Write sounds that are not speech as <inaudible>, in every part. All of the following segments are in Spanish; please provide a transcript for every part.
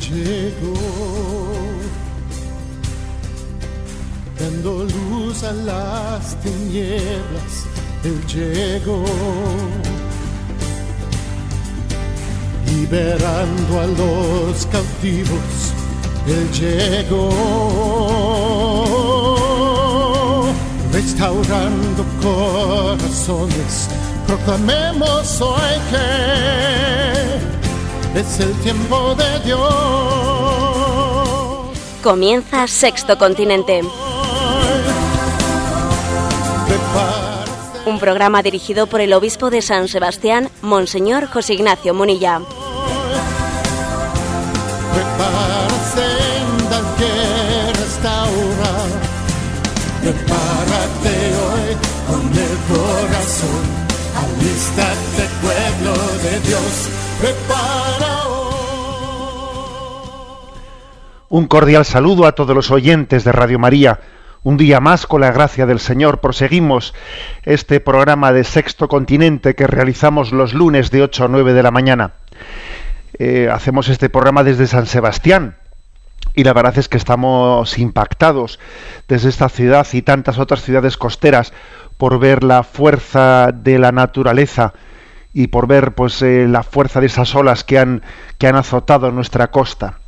llegó, dando luz a las tinieblas, Él llegó, liberando a los cautivos, Él llegó, restaurando corazones, proclamemos hoy que es el tiempo de Dios. Comienza Sexto Continente. Un programa dirigido por el obispo de San Sebastián, Monseñor José Ignacio Munilla. Prepara sendas que. Prepárate hoy con el corazón. Alístate, pueblo de Dios. Un cordial saludo a todos los oyentes de Radio María. Un día más, con la gracia del Señor, proseguimos este programa de Sexto Continente que realizamos los lunes de 8 a 9 de la mañana. Eh, hacemos este programa desde San Sebastián y la verdad es que estamos impactados desde esta ciudad y tantas otras ciudades costeras por ver la fuerza de la naturaleza y por ver pues eh, la fuerza de esas olas que han que han azotado nuestra costa.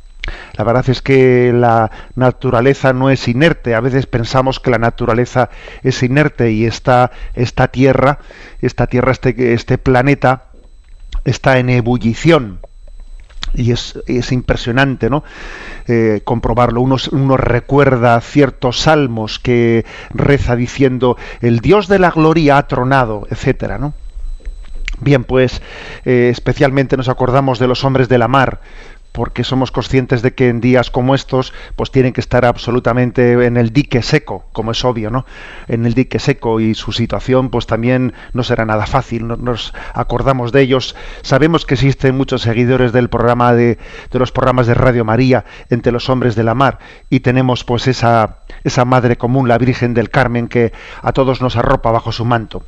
La verdad es que la naturaleza no es inerte. A veces pensamos que la naturaleza es inerte y esta, esta tierra, esta tierra, este, este planeta, está en ebullición. Y es, es impresionante, ¿no? Eh, comprobarlo. Uno, uno recuerda ciertos salmos que reza diciendo el Dios de la gloria ha tronado, etcétera, ¿no? Bien, pues eh, especialmente nos acordamos de los hombres de la mar, porque somos conscientes de que en días como estos pues tienen que estar absolutamente en el dique seco, como es obvio, ¿no? En el dique seco y su situación pues también no será nada fácil, no- nos acordamos de ellos, sabemos que existen muchos seguidores del programa de, de los programas de Radio María entre los hombres de la mar y tenemos pues esa esa madre común, la Virgen del Carmen que a todos nos arropa bajo su manto.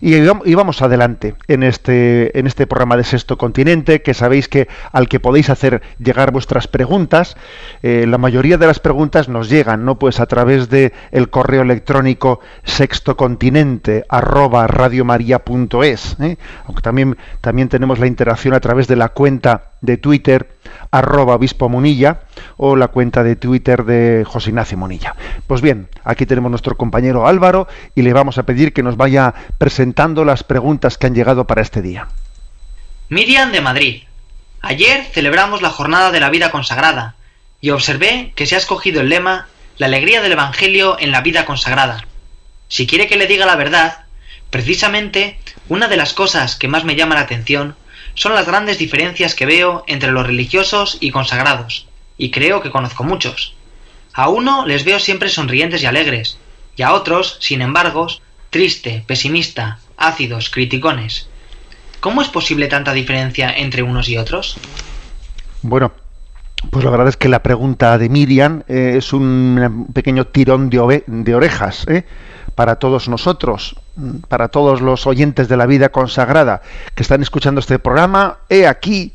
Y, y vamos adelante en este, en este programa de Sexto Continente, que sabéis que al que podéis hacer llegar vuestras preguntas, eh, la mayoría de las preguntas nos llegan, ¿no? Pues a través de el correo electrónico sextocontinente arroba radiomaria.es, ¿eh? aunque también, también tenemos la interacción a través de la cuenta de Twitter arroba obispo Munilla o la cuenta de Twitter de José Ignacio Munilla. Pues bien, aquí tenemos nuestro compañero Álvaro y le vamos a pedir que nos vaya presentando las preguntas que han llegado para este día. Miriam de Madrid. Ayer celebramos la jornada de la vida consagrada y observé que se ha escogido el lema La alegría del Evangelio en la vida consagrada. Si quiere que le diga la verdad, precisamente una de las cosas que más me llama la atención son las grandes diferencias que veo entre los religiosos y consagrados, y creo que conozco muchos. A uno les veo siempre sonrientes y alegres, y a otros, sin embargo, triste, pesimista, ácidos, criticones. ¿Cómo es posible tanta diferencia entre unos y otros? Bueno, pues la verdad es que la pregunta de Miriam eh, es un pequeño tirón de, de orejas ¿eh? para todos nosotros, para todos los oyentes de la vida consagrada que están escuchando este programa. He aquí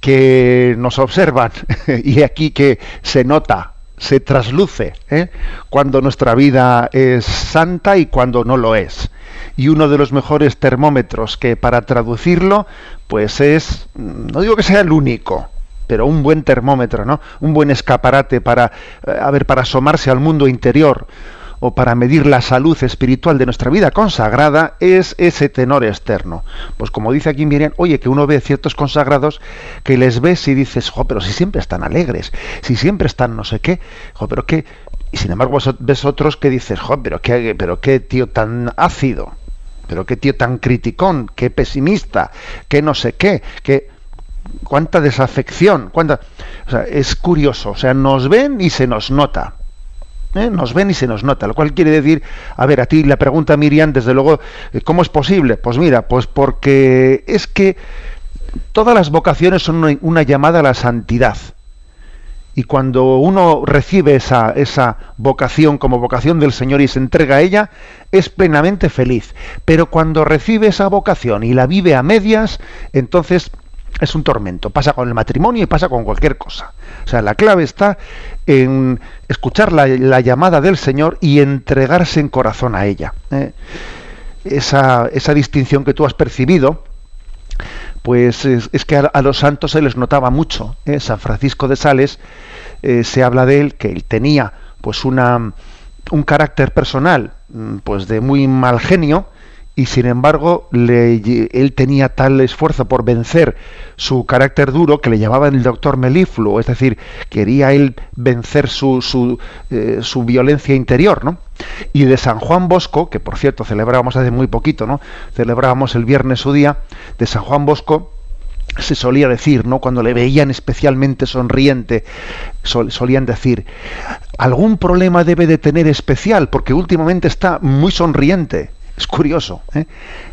que nos observan <laughs> y he aquí que se nota, se trasluce ¿eh? cuando nuestra vida es santa y cuando no lo es. Y uno de los mejores termómetros que para traducirlo, pues es, no digo que sea el único, pero un buen termómetro, ¿no? Un buen escaparate para, eh, a ver, para asomarse al mundo interior o para medir la salud espiritual de nuestra vida consagrada es ese tenor externo. Pues como dice aquí Miriam, oye, que uno ve ciertos consagrados que les ves y dices, jo, pero si siempre están alegres, si siempre están no sé qué, jo, pero qué... Y sin embargo ves otros que dices, jo, pero qué, pero qué tío tan ácido, pero qué tío tan criticón, qué pesimista, qué no sé qué, qué cuánta desafección, cuánta, o sea, es curioso, o sea, nos ven y se nos nota. ¿Eh? Nos ven y se nos nota, lo cual quiere decir, a ver, a ti la pregunta Miriam, desde luego, eh, ¿cómo es posible? Pues mira, pues porque es que todas las vocaciones son una, una llamada a la santidad. Y cuando uno recibe esa, esa vocación como vocación del Señor y se entrega a ella, es plenamente feliz. Pero cuando recibe esa vocación y la vive a medias, entonces es un tormento. Pasa con el matrimonio y pasa con cualquier cosa. O sea, la clave está en escuchar la, llamada del Señor y entregarse en corazón a ella. ¿eh? Esa, esa, distinción que tú has percibido, pues es, que a, los santos se les notaba mucho. ¿eh? San Francisco de Sales eh, se habla de él que él tenía pues una un carácter personal mm, pues de muy mal genio y sin embargo él tenía tal esfuerzo por vencer su carácter duro que le llamaban el doctor melifluo, es decir, quería él vencer su, su, eh, su, violencia interior, ¿no? Y de San Juan Bosco, que por cierto celebrábamos hace muy poquito, ¿no? Celebrábamos el viernes su día, de San Juan Bosco, se solía decir, ¿no? Cuando le veían especialmente sonriente, solían decir, algún problema debe de tener especial, porque últimamente está muy sonriente. Es curioso. ¿eh?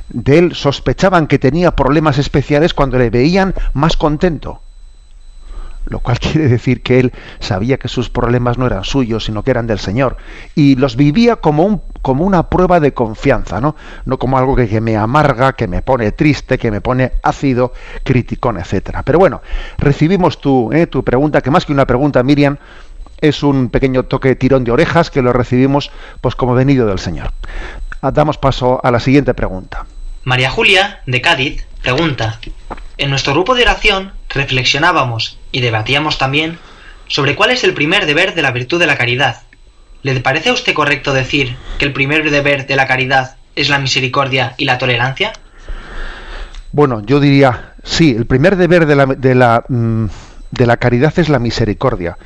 De él sospechaban que tenía problemas especiales cuando le veían más contento. Lo cual <laughs> quiere decir que él sabía que sus problemas no eran suyos, sino que eran del Señor. Y los vivía como, un, como una prueba de confianza, ¿no? No como algo que, me amarga, que me pone triste, que me pone ácido, criticón, etc. Pero bueno, recibimos tu, ¿eh? tu pregunta, que más que una pregunta, Miriam, es un pequeño toque de tirón de orejas que lo recibimos pues como venido del Señor. Damos paso a la siguiente pregunta. María Julia, de Cádiz, pregunta, en nuestro grupo de oración reflexionábamos y debatíamos también sobre cuál es el primer deber de la virtud de la caridad. ¿Le parece a usted correcto decir que el primer deber de la caridad es la misericordia y la tolerancia? Bueno, yo diría, sí, el primer deber de la, de la mm, de la caridad es la misericordia.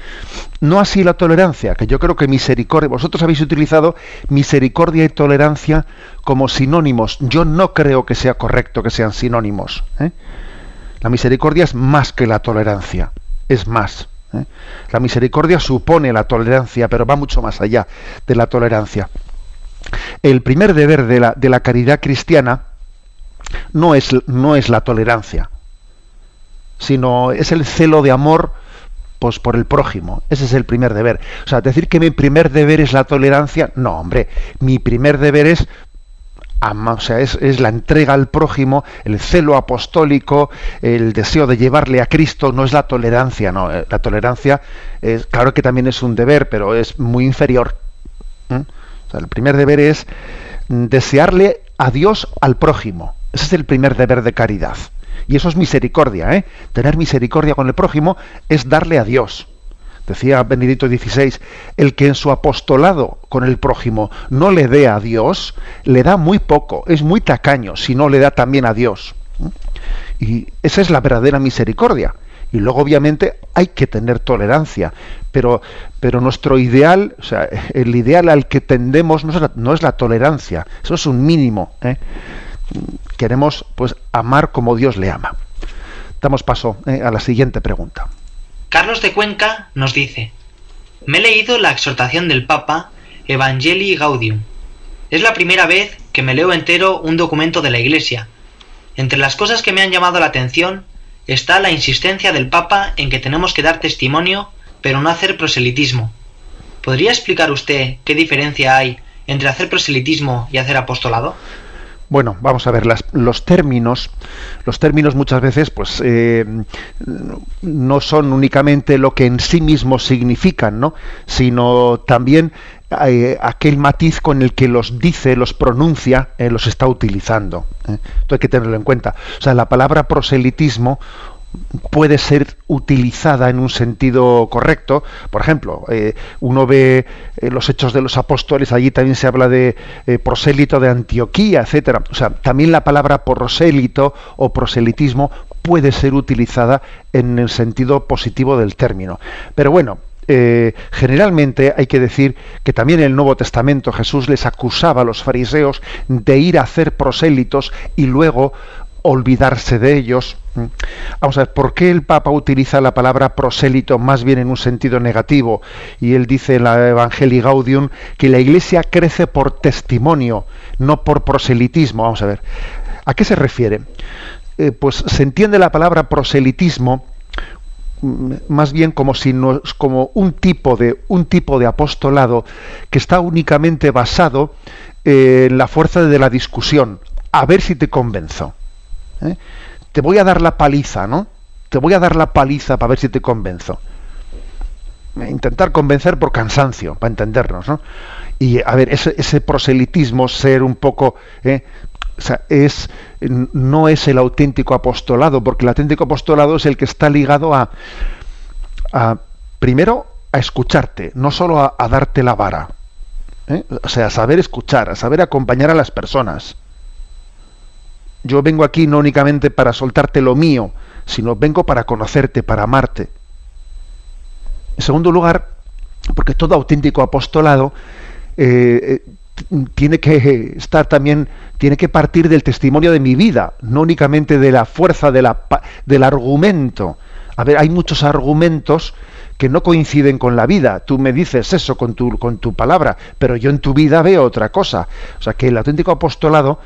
No así la tolerancia, que yo creo que misericordia, vosotros habéis utilizado misericordia y tolerancia como sinónimos. Yo no creo que sea correcto que sean sinónimos. ¿eh? La misericordia es más que la tolerancia, es más. ¿eh? La misericordia supone la tolerancia, pero va mucho más allá de la tolerancia. El primer deber de la, de la caridad cristiana no es, no es la tolerancia sino es el celo de amor pues por el prójimo. Ese es el primer deber. O sea, decir que mi primer deber es la tolerancia, no, hombre, mi primer deber es o sea, es, la entrega al prójimo, el celo apostólico, el deseo de llevarle a Cristo, no es la tolerancia, no. Eh, la tolerancia, es, claro que también es un deber, pero es muy inferior. O sea, el primer deber es desearle a Dios al prójimo. Ese es el primer deber de caridad. Y eso es misericordia, ¿eh? Tener misericordia con el prójimo es darle a Dios. Decía Benedicto XVI, el que en su apostolado con el prójimo no le dé a Dios, le da muy poco, es muy tacaño si no le da también a Dios. Y esa es la verdadera misericordia. Y luego, obviamente, hay que tener tolerancia. Pero, pero nuestro ideal, o sea, el ideal al que tendemos no es la, no es la tolerancia, eso es un mínimo. ¿eh? Queremos pues amar como Dios le ama. Damos paso eh, a la siguiente pregunta. Carlos de Cuenca nos dice, me he leído la exhortación del Papa Evangelii Gaudium. Es la primera vez que me leo entero un documento de la Iglesia. Entre las cosas que me han llamado la atención está la insistencia del Papa en que tenemos que dar testimonio, pero no hacer proselitismo. ¿Podría explicar usted qué diferencia hay entre hacer proselitismo y hacer apostolado? Bueno, vamos a ver, los términos, los términos muchas veces, pues, eh, no son únicamente lo que en sí mismos significan, ¿no? Sino también eh, aquel matiz con el que los dice, los pronuncia, eh, los está utilizando. Esto hay que tenerlo en cuenta. O sea, la palabra proselitismo puede ser utilizada en un sentido correcto. Por ejemplo, eh, uno ve eh, los hechos de los apóstoles, allí también se habla de eh, prosélito de Antioquía, etcétera. O sea, también la palabra prosélito o proselitismo puede ser utilizada en el sentido positivo del término. Pero bueno, generalmente hay que decir que también en el Nuevo Testamento Jesús les acusaba a los fariseos de ir a hacer prosélitos y luego olvidarse de ellos. Mm. Vamos a ver, ¿por qué el Papa utiliza la palabra prosélito más bien en un sentido negativo? Y él dice en la Evangelii Gaudium que la Iglesia crece por testimonio, no por proselitismo. Vamos a ver, ¿a qué se refiere? Eh, pues se entiende la palabra proselitismo mm, más bien como si no, como un tipo de un tipo de apostolado que está únicamente basado en la fuerza de la discusión a ver si te convenzo ¿eh? te voy a dar la paliza, ¿no? Te voy a dar la paliza para ver si te convenzo. Intentar convencer por cansancio, para entendernos, ¿no? Y a ver, ese, proselitismo, ser un poco, ¿eh? o sea, es, no es el auténtico apostolado, porque el auténtico apostolado es el que está ligado a, primero, a escucharte, no solo a, darte la vara. ¿eh? O sea, a saber escuchar, a saber acompañar a las personas. Yo vengo aquí no únicamente para soltarte lo mío, sino vengo para conocerte, para amarte. En segundo lugar, porque todo auténtico apostolado eh, eh, tiene que estar también, tiene que partir del testimonio de mi vida, no únicamente de la fuerza de la, del argumento. A ver, hay muchos argumentos que no coinciden con la vida. Tú me dices eso con tu, con tu palabra, pero yo en tu vida veo otra cosa. O sea que el auténtico apostolado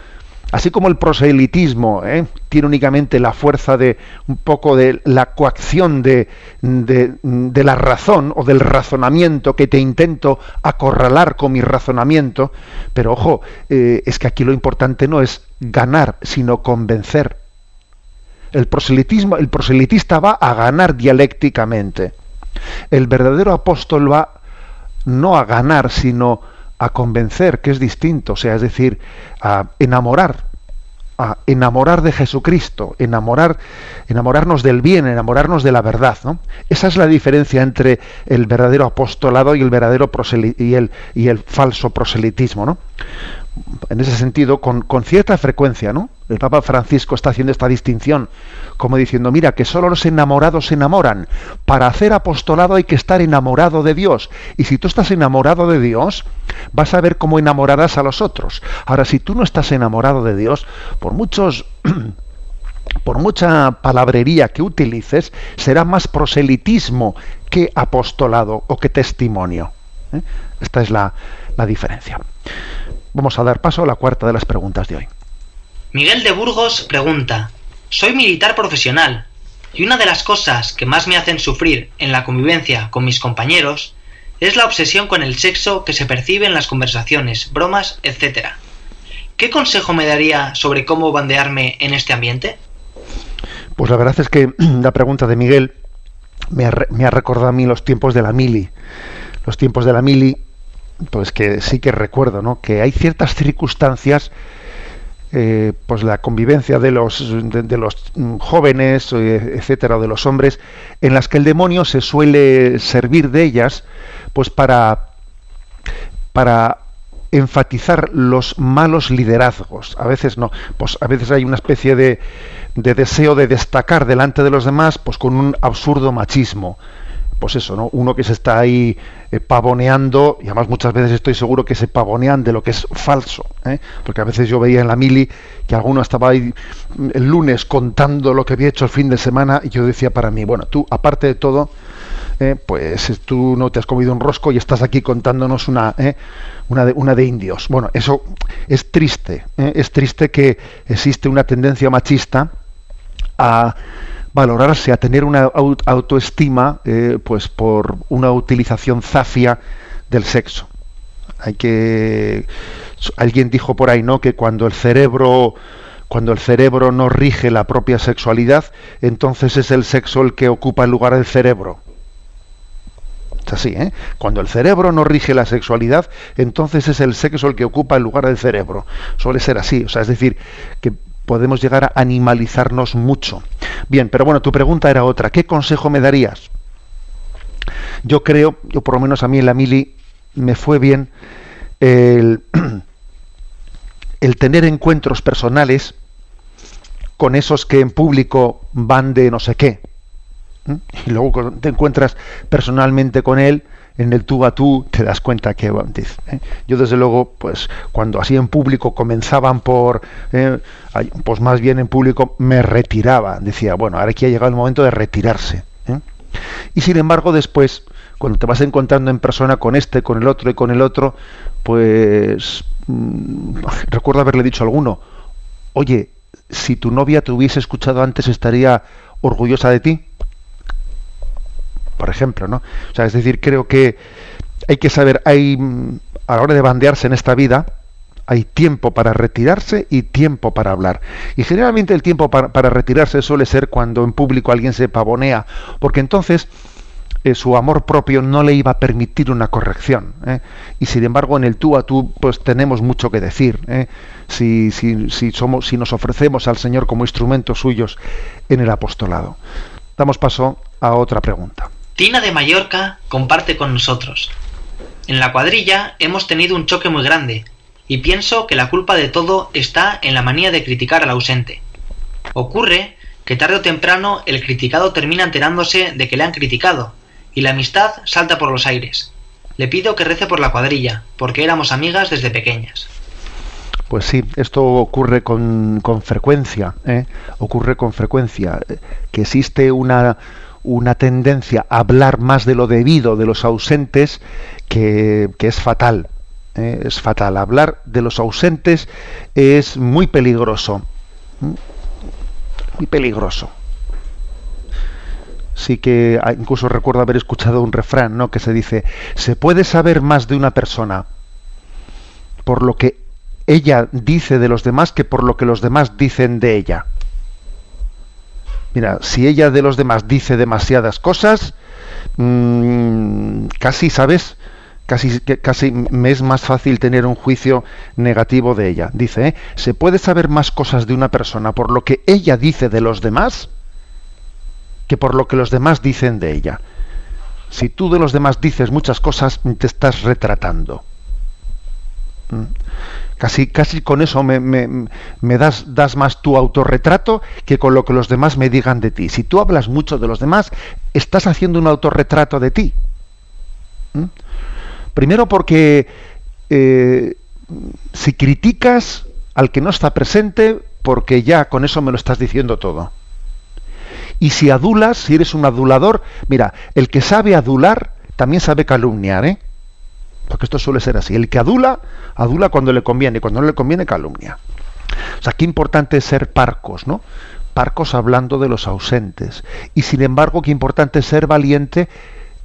Así como el proselitismo ¿eh? tiene únicamente la fuerza de un poco de la coacción de, de, la razón o del razonamiento que te intento acorralar con mi razonamiento, pero ojo, eh, es que aquí lo importante no es ganar, sino convencer. El proselitismo, el proselitista va a ganar dialécticamente. El verdadero apóstol va no a ganar, sino a convencer, que es distinto, o sea, es decir, a enamorar, a enamorar de Jesucristo, enamorar, enamorarnos del bien, enamorarnos de la verdad. ¿no? Esa es la diferencia entre el verdadero apostolado y el verdadero y el, y el falso proselitismo. ¿no? En ese sentido, con, con cierta frecuencia, ¿no? El Papa Francisco está haciendo esta distinción como diciendo, mira, que solo los enamorados se enamoran. Para hacer apostolado hay que estar enamorado de Dios. Y si tú estás enamorado de Dios, vas a ver cómo enamorarás a los otros. Ahora, si tú no estás enamorado de Dios, por muchos... <clears throat> por mucha palabrería que utilices, será más proselitismo que apostolado o que testimonio. ¿eh? Esta es la, la diferencia. Vamos a dar paso a la cuarta de las preguntas de hoy. Miguel de Burgos pregunta, soy militar profesional y una de las cosas que más me hacen sufrir en la convivencia con mis compañeros es la obsesión con el sexo que se percibe en las conversaciones, bromas, etc. ¿Qué consejo me daría sobre cómo bandearme en este ambiente? Pues la verdad es que <clears throat> la pregunta de Miguel me ha, recordado a mí los tiempos de la mili. Los tiempos de la mili, pues que sí que recuerdo, ¿no? Que hay ciertas circunstancias eh, pues la convivencia de los, de, los jóvenes, eh, etcétera, de los hombres, en las que el demonio se suele servir de ellas, pues para, para enfatizar los malos liderazgos. A veces no, pues a veces hay una especie de, de deseo de destacar delante de los demás, pues con un absurdo machismo pues eso, ¿no? Uno que se está ahí eh, pavoneando, y además muchas veces estoy seguro que se pavonean de lo que es falso, ¿eh? porque a veces yo veía en la mili que alguno estaba ahí el lunes contando lo que había hecho el fin de semana, y yo decía para mí, bueno, tú, aparte de todo, eh, pues tú no te has comido un rosco y estás aquí contándonos una, una, de, una de indios. Bueno, eso es triste, es triste que existe una tendencia machista a valorarse, a tener una autoestima eh, pues por una utilización zafia del sexo. Hay que alguien dijo por ahí, ¿no? que cuando el cerebro cuando el cerebro no rige la propia sexualidad, entonces es el sexo el que ocupa el lugar del cerebro. Es así, ¿eh? Cuando el cerebro no rige la sexualidad, entonces es el sexo el que ocupa el lugar del cerebro. Suele ser así, o sea, es decir, que podemos llegar a animalizarnos mucho. Bien, pero bueno, tu pregunta era otra. ¿Qué consejo me darías? Yo creo, yo por lo menos a mí en la mili me fue bien el, <clears throat> el tener encuentros personales con esos que en público van de no sé qué. Y luego te encuentras personalmente con él en el tú a tú te das cuenta que ¿eh? yo desde luego pues cuando así en público comenzaban por ¿eh? pues más bien en público me retiraba decía bueno ahora aquí ha llegado el momento de retirarse ¿eh? y sin embargo después cuando te vas encontrando en persona con este con el otro y con el otro pues mm, recuerdo haberle dicho a alguno oye si tu novia te hubiese escuchado antes estaría orgullosa de ti por ejemplo, ¿no? O sea, es decir, creo que hay que saber, hay a la hora de bandearse en esta vida, Hay tiempo para retirarse y tiempo para hablar. Y generalmente el tiempo para, para retirarse suele ser cuando en público alguien se pavonea, porque entonces eh, su amor propio no le iba a permitir una corrección. ¿eh? Y sin embargo, en el tú a tú, pues tenemos mucho que decir. ¿eh? Si, si, si, somos, si nos ofrecemos al Señor como instrumentos suyos en el apostolado. Damos paso a otra pregunta. Tina de Mallorca comparte con nosotros. En la cuadrilla hemos tenido un choque muy grande y pienso que la culpa de todo está en la manía de criticar al ausente. Ocurre que tarde o temprano el criticado termina enterándose de que le han criticado y la amistad salta por los aires. Le pido que rece por la cuadrilla, porque éramos amigas desde pequeñas. Pues sí, esto ocurre con, con frecuencia, ¿eh? ocurre con frecuencia, que existe una, una tendencia a hablar más de lo debido de los ausentes que, que es fatal. ¿eh? Es fatal. Hablar de los ausentes es muy peligroso. Muy peligroso sí que incluso recuerdo haber escuchado un refrán, ¿no? que se dice, se puede saber más de una persona por lo que ella dice de los demás que por lo que los demás dicen de ella. Mira, si ella de los demás dice demasiadas cosas, mmm, casi, ¿sabes? Casi, casi me es más fácil tener un juicio negativo de ella. Dice, ¿eh? ¿se puede saber más cosas de una persona por lo que ella dice de los demás? que por lo que los demás dicen de ella. Si tú de los demás dices muchas cosas, te estás retratando. ¿Mm? Casi, casi con eso me, me, das, das, más tu autorretrato que con lo que los demás me digan de ti. Si tú hablas mucho de los demás, estás haciendo un autorretrato de ti. ¿Mm? Primero porque eh, si criticas al que no está presente, porque ya con eso me lo estás diciendo todo. Y si adulas, si eres un adulador, mira, el que sabe adular también sabe calumniar, ¿eh? Porque esto suele ser así. El que adula, adula cuando le conviene, y cuando no le conviene, calumnia. O sea, qué importante es ser parcos, ¿no? Parcos hablando de los ausentes. Y sin embargo, qué importante es ser valiente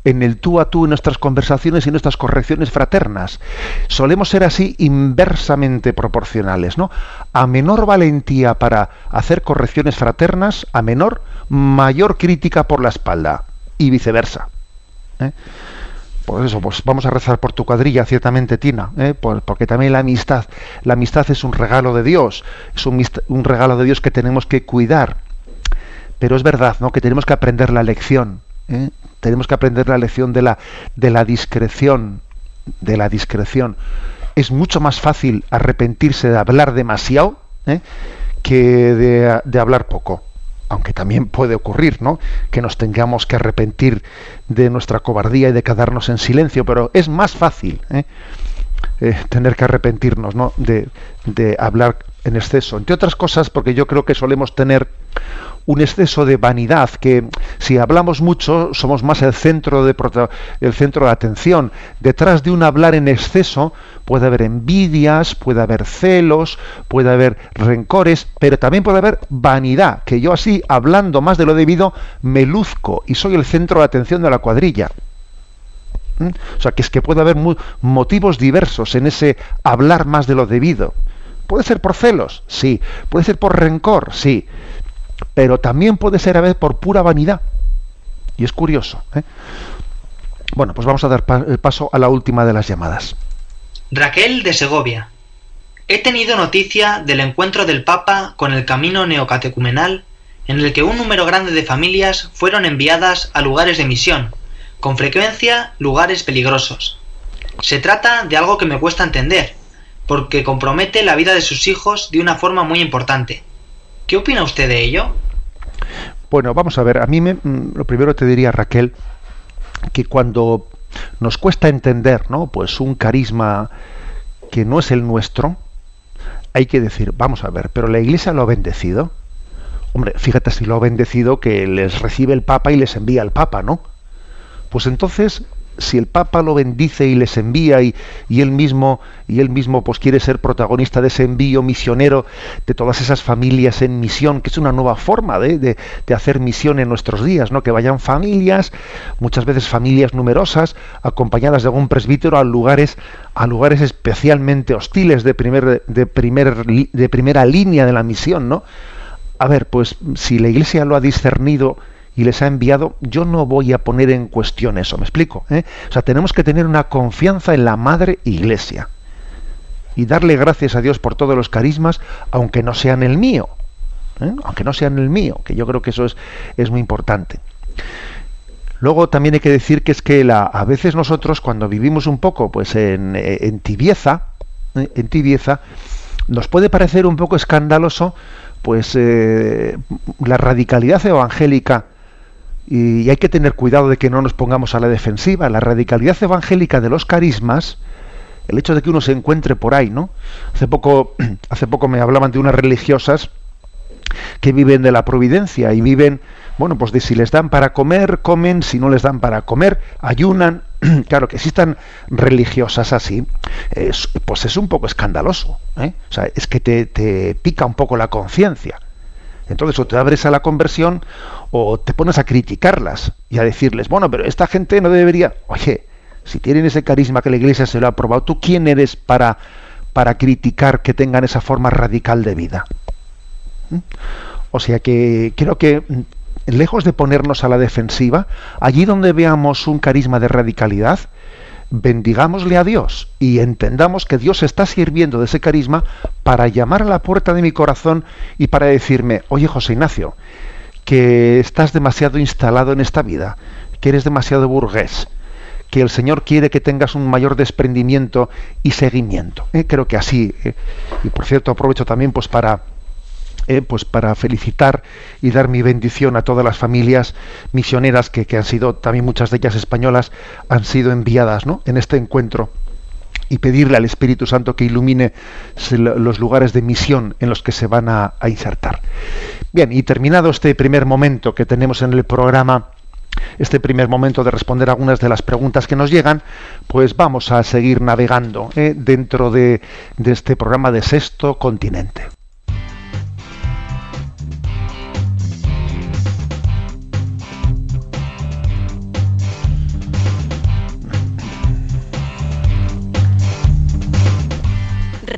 en el tú a tú en nuestras conversaciones y nuestras correcciones fraternas. Solemos ser así inversamente proporcionales, ¿no? A menor valentía para hacer correcciones fraternas, a menor, mayor crítica por la espalda y viceversa. ¿eh? Por eso, pues vamos a rezar por tu cuadrilla, ciertamente, Tina, ¿eh? porque también la amistad, la amistad es un regalo de Dios, es un, un regalo de Dios que tenemos que cuidar. Pero es verdad, ¿no? Que tenemos que aprender la lección ¿eh? Tenemos que aprender la lección de la, de la discreción, de la discreción. Es mucho más fácil arrepentirse de hablar demasiado ¿eh? que de, hablar poco aunque también puede ocurrir, ¿no? Que nos tengamos que arrepentir de nuestra cobardía y de quedarnos en silencio, pero es más fácil ¿eh? tener que arrepentirnos, ¿no? De, de, hablar en exceso. Entre otras cosas, porque yo creo que solemos tener un exceso de vanidad, que si hablamos mucho somos más el centro de, el centro de atención. Detrás de un hablar en exceso puede haber envidias, puede haber celos, puede haber rencores, pero también puede haber vanidad, que yo así, hablando más de lo debido, me luzco y soy el centro de atención de la cuadrilla. ¿Mm? O sea, que es que puede haber motivos diversos en ese hablar más de lo debido. Puede ser por celos, sí. Puede ser por rencor, sí pero también puede ser a veces por pura vanidad. Y es curioso. ¿eh? Bueno, pues vamos a dar el paso a la última de las llamadas. Raquel de Segovia. He tenido noticia del encuentro del Papa con el camino neocatecumenal en el que un número grande de familias fueron enviadas a lugares de misión, con frecuencia lugares peligrosos. Se trata de algo que me cuesta entender, porque compromete la vida de sus hijos de una forma muy importante. ¿Qué opina usted de ello? Bueno, vamos a ver, a mí me, mm, lo primero te diría Raquel que cuando nos cuesta entender, ¿no? Pues un carisma que no es el nuestro, hay que decir, vamos a ver, pero la Iglesia lo ha bendecido. Hombre, fíjate si lo ha bendecido que les recibe el Papa y les envía al Papa, ¿no? Pues entonces si el Papa lo bendice y les envía y, él mismo y él mismo pues quiere ser protagonista de ese envío misionero de todas esas familias en misión, que es una nueva forma de, de, hacer misión en nuestros días, ¿no? Que vayan familias, muchas veces familias numerosas, acompañadas de algún presbítero a lugares, a lugares especialmente hostiles de primer, de primer, de primera línea de la misión, ¿no? A ver, pues si la Iglesia lo ha discernido y les ha enviado, yo no voy a poner en cuestión eso, ¿me explico? ¿Eh? O sea, tenemos que tener una confianza en la Madre Iglesia y darle gracias a Dios por todos los carismas, aunque no sean el mío, ¿eh? aunque no sean el mío, que yo creo que eso es, es muy importante. Luego también hay que decir que es que la, a veces nosotros cuando vivimos un poco pues en, en tibieza, ¿eh? en tibieza, nos puede parecer un poco escandaloso pues la radicalidad evangélica y hay que tener cuidado de que no nos pongamos a la defensiva. La radicalidad evangélica de los carismas, el hecho de que uno se encuentre por ahí, ¿no? Hace poco, <clears throat> hace poco me hablaban de unas religiosas que viven de la providencia y viven, bueno, pues de si les dan para comer, comen, si no les dan para comer, ayunan. <clears throat> claro, que existan religiosas así, pues es un poco escandaloso. ¿eh? O sea, es que te, te pica un poco la conciencia. Entonces o te abres a la conversión o te pones a criticarlas y a decirles, bueno, pero esta gente no debería, oye, si tienen ese carisma que la iglesia se lo ha aprobado, ¿tú quién eres para, para criticar que tengan esa forma radical de vida? ¿Mm? O sea que creo que mm, lejos de ponernos a la defensiva, allí donde veamos un carisma de radicalidad, bendigámosle a Dios y entendamos que Dios está sirviendo de ese carisma para llamar a la puerta de mi corazón y para decirme, oye José Ignacio, que estás demasiado instalado en esta vida, que eres demasiado burgués, que el Señor quiere que tengas un mayor desprendimiento y seguimiento. Eh, creo que así, eh, y por cierto aprovecho también pues para eh, pues para felicitar y dar mi bendición a todas las familias misioneras que, han sido, también muchas de ellas españolas, han sido enviadas ¿no? en este encuentro y pedirle al Espíritu Santo que ilumine los lugares de misión en los que se van a, insertar. Bien, y terminado este primer momento que tenemos en el programa, este primer momento de responder algunas de las preguntas que nos llegan, pues vamos a seguir navegando ¿eh? dentro de, de este programa de Sexto Continente.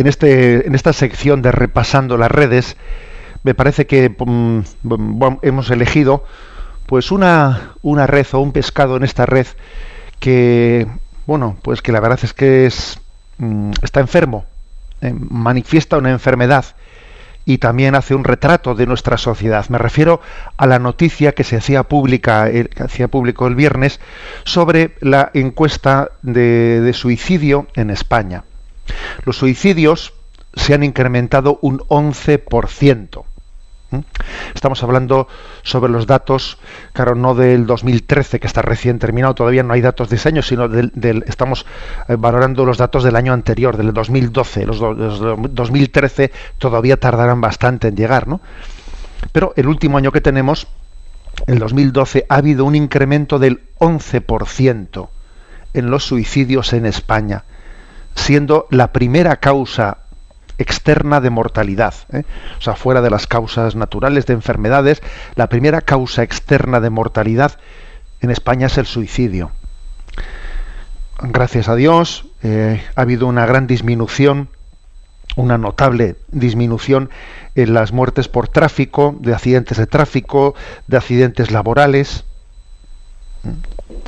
En, este, en esta sección de repasando las redes, me parece que mm, hemos elegido pues una, una red o un pescado en esta red que, bueno, pues que la verdad es que es, mm, está enfermo, eh, manifiesta una enfermedad y también hace un retrato de nuestra sociedad. Me refiero a la noticia que se hacía pública, eh, que hacía público el viernes sobre la encuesta de suicidio en España. Los suicidios se han incrementado un 11%. Estamos hablando sobre los datos, claro, no del 2013, que está recién terminado, todavía no hay datos de ese año, sino del, estamos eh, valorando los datos del año anterior, del 2012. Los, los 2013 todavía tardarán bastante en llegar, ¿no? Pero el último año que tenemos, el 2012, ha habido un incremento del 11% en los suicidios en España siendo la primera causa externa de mortalidad, ¿eh? o sea, fuera de las causas naturales de enfermedades, la primera causa externa de mortalidad en España es el suicidio. Gracias a Dios eh, ha habido una gran disminución, una notable disminución en las muertes por tráfico, de accidentes de tráfico, de accidentes laborales.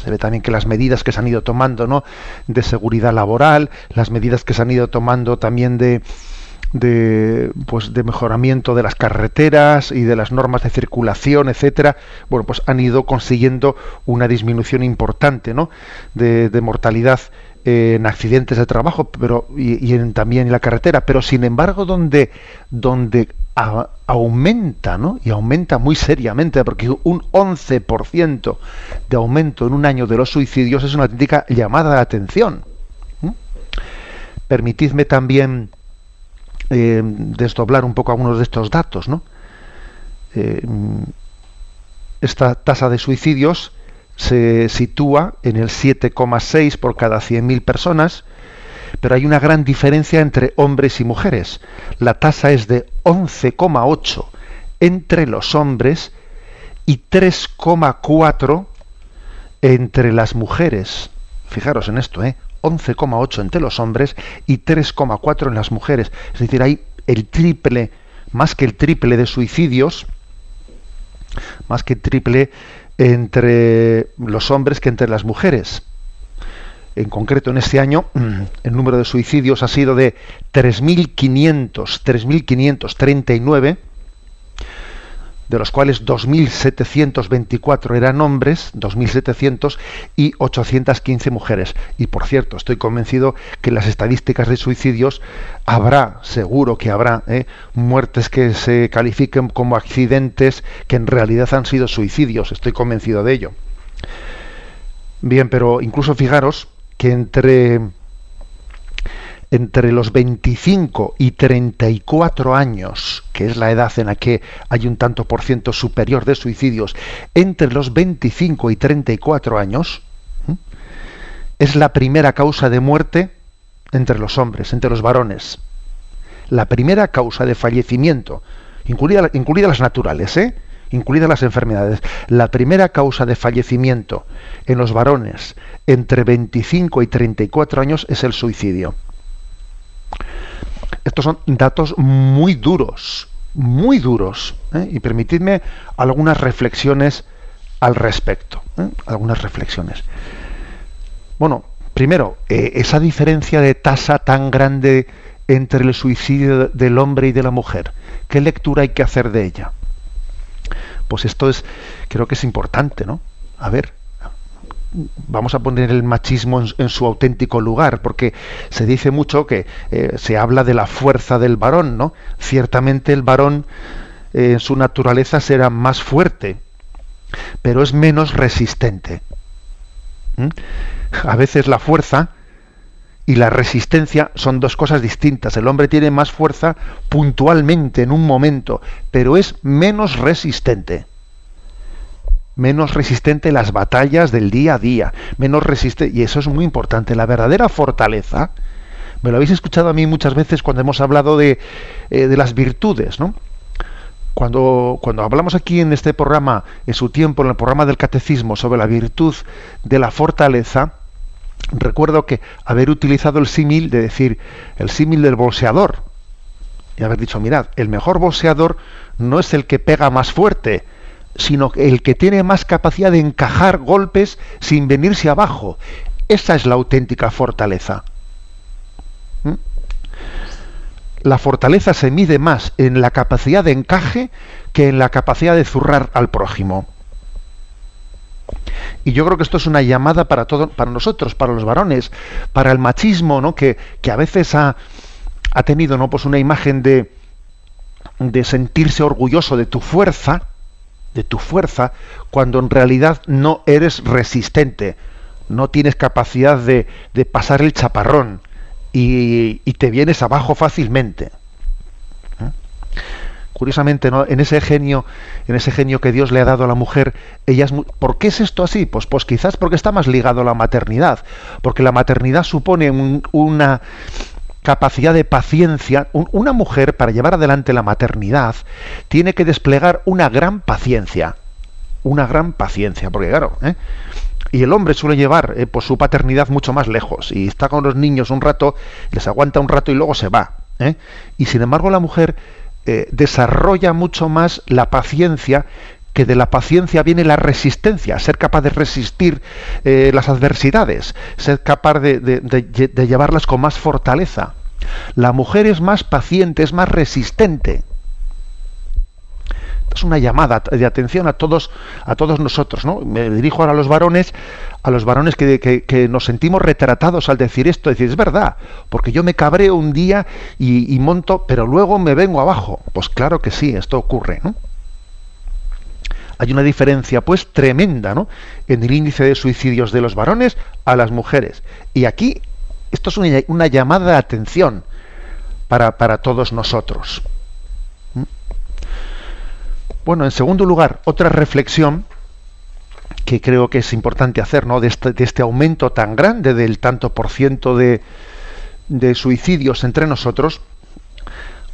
Se ve también que las medidas que se han ido tomando, ¿no? De seguridad laboral, las medidas que se han ido tomando también de, de, pues, de mejoramiento de las carreteras y de las normas de circulación, etcétera, bueno, pues han ido consiguiendo una disminución importante, ¿no? De, de mortalidad en accidentes de trabajo pero y, en, también en la carretera pero sin embargo donde donde aumenta ¿no? y aumenta muy seriamente porque un 11% de aumento en un año de los suicidios es una auténtica llamada de atención permitidme también eh, desdoblar un poco algunos de estos datos ¿no? Eh, esta tasa de suicidios se sitúa en el 7,6 por cada 100.000 personas, pero hay una gran diferencia entre hombres y mujeres. La tasa es de 11,8 entre los hombres y 3,4 entre las mujeres. Fijaros en esto, ¿eh? 11,8 entre los hombres y 3,4 en las mujeres. Es decir, hay el triple, más que el triple de suicidios, más que el triple entre los hombres que entre las mujeres. En concreto, en este año, el número de suicidios ha sido de 3.500, 3.539 de los cuales 2.724 eran hombres, 2.700 y 815 mujeres. Y por cierto, estoy convencido que en las estadísticas de suicidios habrá, seguro que habrá, ¿eh? muertes que se califiquen como accidentes que en realidad han sido suicidios. Estoy convencido de ello. Bien, pero incluso fijaros que entre entre los 25 y 34 años, que es la edad en la que hay un tanto por ciento superior de suicidios, entre los 25 y 34 años, es la primera causa de muerte entre los hombres, entre los varones. La primera causa de fallecimiento, incluidas las naturales, ¿eh? Incluidas las enfermedades, la primera causa de fallecimiento en los varones entre 25 y 34 años es el suicidio. Estos son datos muy duros, muy duros. ¿eh? Y permitidme algunas reflexiones al respecto. ¿eh? Algunas reflexiones. Bueno, primero, eh, esa diferencia de tasa tan grande entre el suicidio del hombre y de la mujer. ¿Qué lectura hay que hacer de ella? Pues esto es, creo que es importante, ¿no? A ver, vamos a poner el machismo en, su auténtico lugar, porque se dice mucho que eh, se habla de la fuerza del varón, ¿no? Ciertamente el varón eh, en su naturaleza será más fuerte, pero es menos resistente. A veces la fuerza y la resistencia son dos cosas distintas. El hombre tiene más fuerza puntualmente en un momento, pero es menos resistente menos resistente las batallas del día a día, menos resistente, y eso es muy importante, la verdadera fortaleza, me lo habéis escuchado a mí muchas veces cuando hemos hablado de, eh, de las virtudes, ¿no? Cuando, cuando hablamos aquí en este programa, en su tiempo, en el programa del catecismo, sobre la virtud de la fortaleza, recuerdo que haber utilizado el símil de decir, el símil del boxeador, y haber dicho, mirad, el mejor boxeador no es el que pega más fuerte, sino el que tiene más capacidad de encajar golpes sin venirse abajo. Esa es la auténtica fortaleza. ¿Mm? La fortaleza se mide más en la capacidad de encaje que en la capacidad de zurrar al prójimo. Y yo creo que esto es una llamada para todos, para nosotros, para los varones, para el machismo, ¿no? que, que a veces ha, ha, tenido ¿no? pues una imagen de, de sentirse orgulloso de tu fuerza, de tu fuerza cuando en realidad no eres resistente, no tienes capacidad de, pasar el chaparrón y, te vienes abajo fácilmente. Curiosamente, ¿no? en ese genio, en ese genio que Dios le ha dado a la mujer, ella es ¿por qué es esto así? Pues, pues quizás porque está más ligado a la maternidad, porque la maternidad supone una capacidad de paciencia. Una mujer, para llevar adelante la maternidad, tiene que desplegar una gran paciencia. Una gran paciencia, porque claro, ¿eh? y el hombre suele llevar eh, pues, su paternidad mucho más lejos y está con los niños un rato, les aguanta un rato y luego se va. ¿eh? Y sin embargo la mujer desarrolla mucho más la paciencia que de la paciencia viene la resistencia, ser capaz de resistir eh, las adversidades, ser capaz de, llevarlas con más fortaleza. La mujer es más paciente, es más resistente. Es una llamada de atención a todos, a todos nosotros, ¿no? Me dirijo ahora a los varones, a los varones que, nos sentimos retratados al decir esto, decir, es verdad, porque yo me cabreo un día y, monto, pero luego me vengo abajo. Pues claro que sí, esto ocurre, ¿no? hay una diferencia pues tremenda ¿no? en el índice de suicidios de los varones a las mujeres. Y aquí esto es una, llamada de atención para, todos nosotros. Bueno, en segundo lugar, otra reflexión que creo que es importante hacer, ¿no? De este, de este aumento tan grande del tanto por ciento de, de suicidios entre nosotros,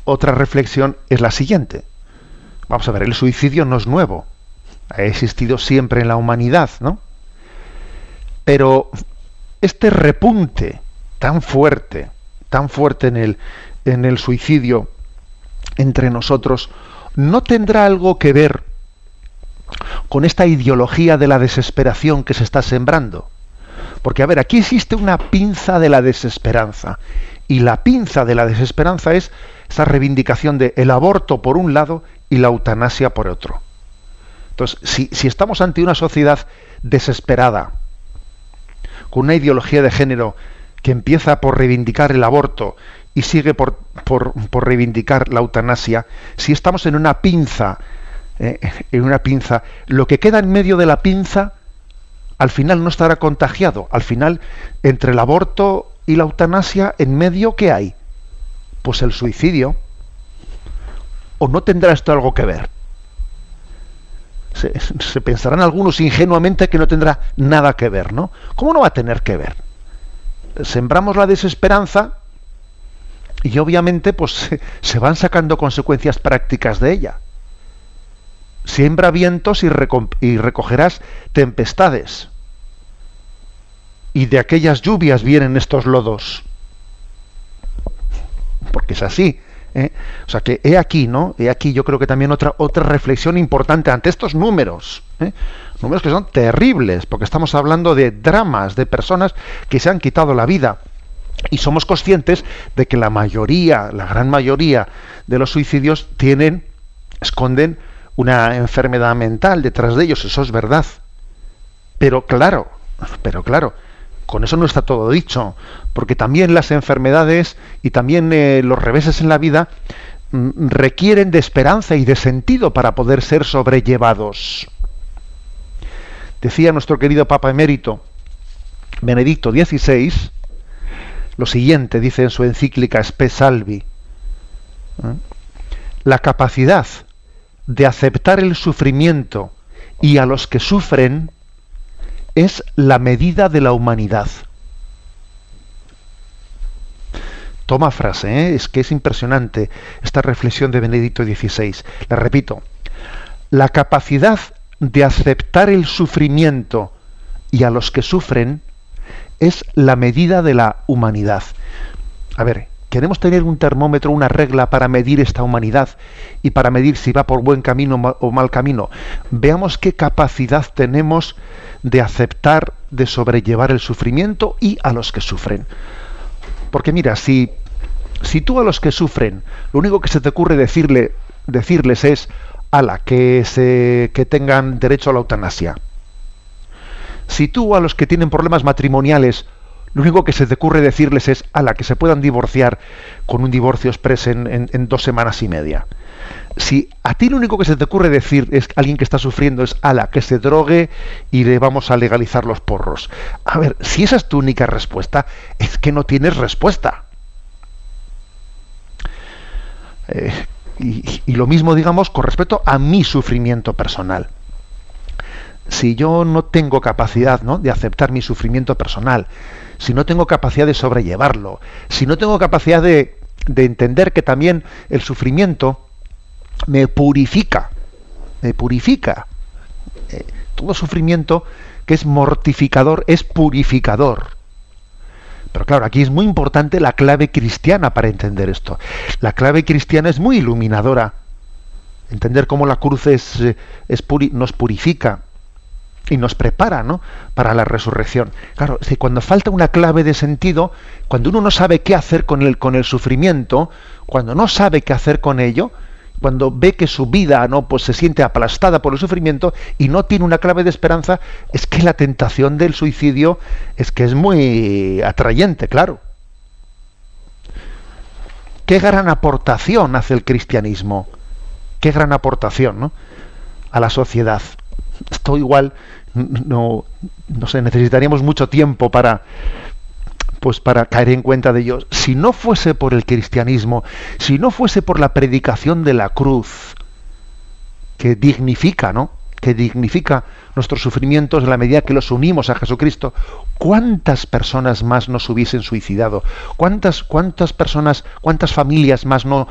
otra reflexión es la siguiente. Vamos a ver, el suicidio no es nuevo ha existido siempre en la humanidad, ¿no? Pero este repunte tan fuerte, tan fuerte en el, en el suicidio entre nosotros, ¿no tendrá algo que ver con esta ideología de la desesperación que se está sembrando? Porque, a ver, aquí existe una pinza de la desesperanza. Y la pinza de la desesperanza es esa reivindicación de el aborto por un lado y la eutanasia por otro. Entonces, si, estamos ante una sociedad desesperada, con una ideología de género que empieza por reivindicar el aborto y sigue por, reivindicar la eutanasia, si estamos en una pinza, eh, en una pinza, lo que queda en medio de la pinza al final no estará contagiado. Al final, entre el aborto y la eutanasia, en medio, ¿qué hay? Pues el suicidio. ¿O no tendrá esto algo que ver? se, pensarán algunos ingenuamente que no tendrá nada que ver, ¿no? ¿Cómo no va a tener que ver? Sembramos la desesperanza y obviamente pues <laughs> se, van sacando consecuencias prácticas de ella. Siembra vientos y, recogerás tempestades. Y de aquellas lluvias vienen estos lodos. Porque es así. ¿eh? O sea que he aquí, ¿no? He aquí yo creo que también otra, otra reflexión importante ante estos números. ¿eh? Números que son terribles, porque estamos hablando de dramas, de personas que se han quitado la vida. Y somos conscientes de que la mayoría, la gran mayoría de los suicidios tienen, esconden una enfermedad mental detrás de ellos, eso es verdad. Pero claro, pero claro, con eso no está todo dicho, porque también las enfermedades y también eh, los reveses en la vida mm, requieren de esperanza y de sentido para poder ser sobrellevados. Decía nuestro querido Papa emérito Benedicto XVI lo siguiente, dice en su encíclica Spe Salvi, ¿eh? la capacidad de aceptar el sufrimiento y a los que sufren es la medida de la humanidad. Toma frase, ¿eh? es que es impresionante esta reflexión de Benedicto XVI. La repito, la capacidad de aceptar el sufrimiento y a los que sufren es la medida de la humanidad. A ver, queremos tener un termómetro, una regla para medir esta humanidad y para medir si va por buen camino o mal camino. Veamos qué capacidad tenemos de aceptar, de sobrellevar el sufrimiento y a los que sufren. Porque mira, si, si tú a los que sufren, lo único que se te ocurre decirle, decirles es, ala, que, se, que tengan derecho a la eutanasia. Si tú a los que tienen problemas matrimoniales, lo único que se te ocurre decirles es, ala, que se puedan divorciar con un divorcio express en, en dos semanas y media si a ti lo único que se te ocurre decir es alguien que está sufriendo es ala, que se drogue y le vamos a legalizar los porros. A ver, si esa es tu única respuesta, es que no tienes respuesta. Eh, y, lo mismo, digamos, con respecto a mi sufrimiento personal. Si yo no tengo capacidad ¿no? de aceptar mi sufrimiento personal, si no tengo capacidad de sobrellevarlo, si no tengo capacidad de, de entender que también el sufrimiento me purifica, me purifica. Eh, todo sufrimiento que es mortificador es purificador. Pero claro, aquí es muy importante la clave cristiana para entender esto. La clave cristiana es muy iluminadora. entender cómo la cruz es, eh, nos purifica y nos prepara ¿no? para la resurrección. Claro, cuando falta una clave de sentido, cuando uno no sabe qué hacer con el, con el sufrimiento, cuando no sabe qué hacer con ello, cuando ve que su vida no pues se siente aplastada por el sufrimiento y no tiene una clave de esperanza, es que la tentación del suicidio es que es muy atrayente, claro. Qué gran aportación hace el cristianismo. Qué gran aportación, ¿no? a la sociedad. Esto igual no, no sé, necesitaríamos mucho tiempo para pues para caer en cuenta de ello. Si no fuese por el cristianismo, si no fuese por la predicación de la cruz, que dignifica, ¿no? que dignifica nuestros sufrimientos en la medida que los unimos a Jesucristo, ¿cuántas personas más nos hubiesen suicidado? ¿Cuántas, cuántas personas, cuántas familias más no,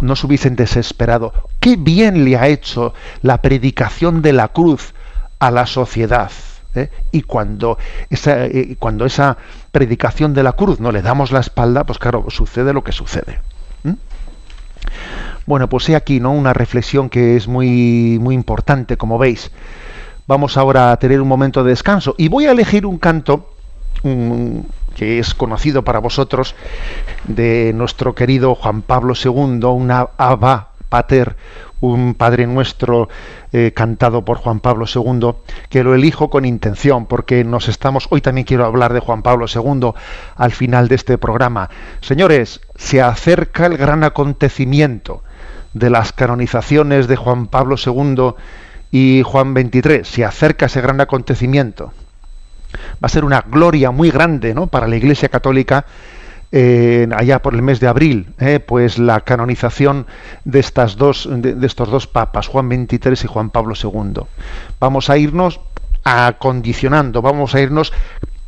nos hubiesen desesperado? ¿Qué bien le ha hecho la predicación de la cruz a la sociedad? ¿Eh? Y cuando esa, eh, cuando esa predicación de la cruz no le damos la espalda, pues claro, sucede lo que sucede. Bueno, pues he aquí ¿no? una reflexión que es muy, muy importante, como veis. Vamos ahora a tener un momento de descanso y voy a elegir un canto que es conocido para vosotros de nuestro querido Juan Pablo II, una Abba Pater, un Padre Nuestro eh, cantado por Juan Pablo II, que lo elijo con intención, porque nos estamos, hoy también quiero hablar de Juan Pablo II al final de este programa. Señores, se acerca el gran acontecimiento de las canonizaciones de Juan Pablo II y Juan XXIII, se acerca ese gran acontecimiento. Va a ser una gloria muy grande ¿no? para la Iglesia Católica allá por el mes de abril, eh, pues la canonización de, estas dos, de, estos dos papas, Juan XXIII y Juan Pablo II. Vamos a irnos acondicionando, vamos a irnos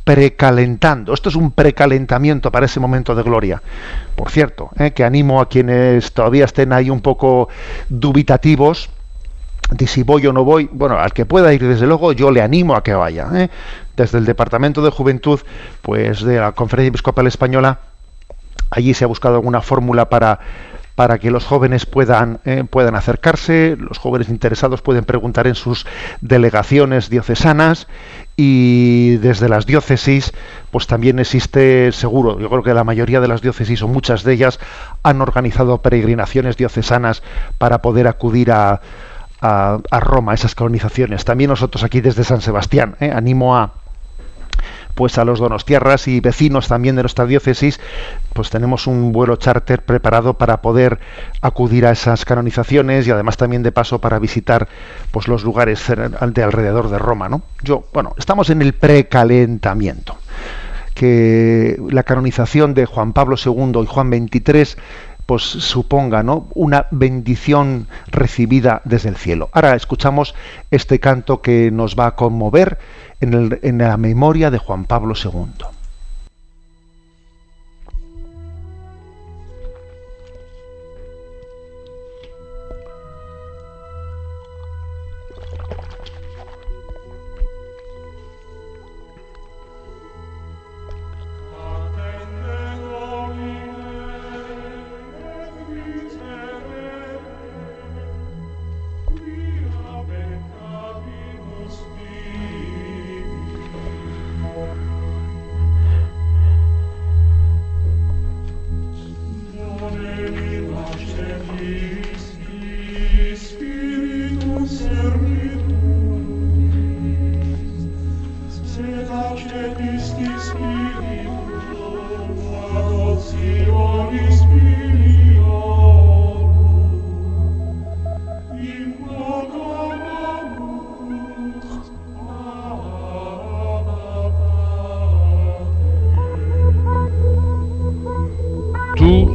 precalentando. Esto es un precalentamiento para ese momento de gloria. Por cierto, eh, que animo a quienes todavía estén ahí un poco dubitativos de si voy o no voy. Bueno, al que pueda ir, desde luego, yo le animo a que vaya. Eh. Desde el Departamento de Juventud, pues de la Conferencia Episcopal Española, Allí se ha buscado alguna fórmula para, para que los jóvenes puedan, eh, puedan acercarse, los jóvenes interesados pueden preguntar en sus delegaciones diocesanas y desde las diócesis pues también existe seguro, yo creo que la mayoría de las diócesis o muchas de ellas han organizado peregrinaciones diocesanas para poder acudir a, a, Roma, a esas colonizaciones. También nosotros aquí desde San Sebastián, eh, animo a, pues a los donostiarras y vecinos también de nuestra diócesis, pues tenemos un vuelo charter preparado para poder acudir a esas canonizaciones y además también de paso para visitar pues los lugares de alrededor de Roma, ¿no? Yo, bueno, estamos en el precalentamiento que la canonización de Juan Pablo II y Juan XXIII pues suponga ¿no? una bendición recibida desde el cielo. Ahora escuchamos este canto que nos va a conmover en, en la memoria de Juan Pablo II.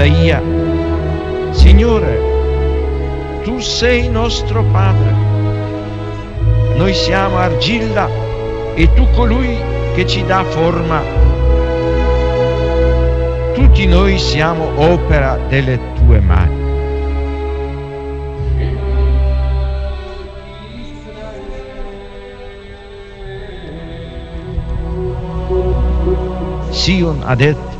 Isaia, Signore, tu sei nostro Padre. Noi siamo argilla e tu colui che ci dà forma. Tutti noi siamo opera delle tue mani. Sion ha detto,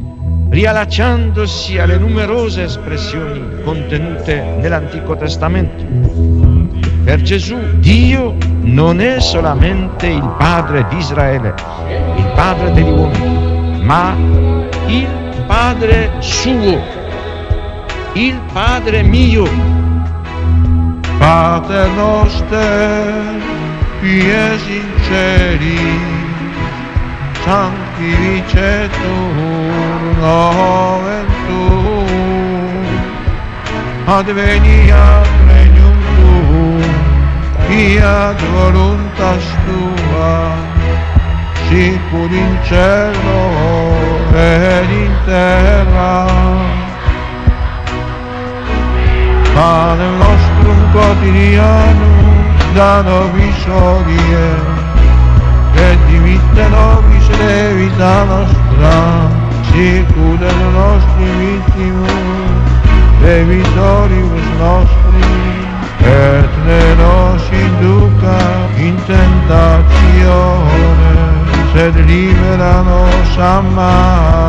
riallacciandosi alle numerose espressioni contenute nell'Antico Testamento. Per Gesù Dio non è solamente il Padre di Israele, il Padre degli uomini, ma il Padre suo, il Padre mio. Pater noster, qui es in celi, sanctificetur noventum adveniat regnum tuum fiat voluntas tua sicur in cielo ed in terra. Panem nostrum quotidianum da nobis odie et dimitte nobis levita nostra circo delle nostre vittime, dei vittori nostri, etne nos induca in tentazione, sed liberano nos a.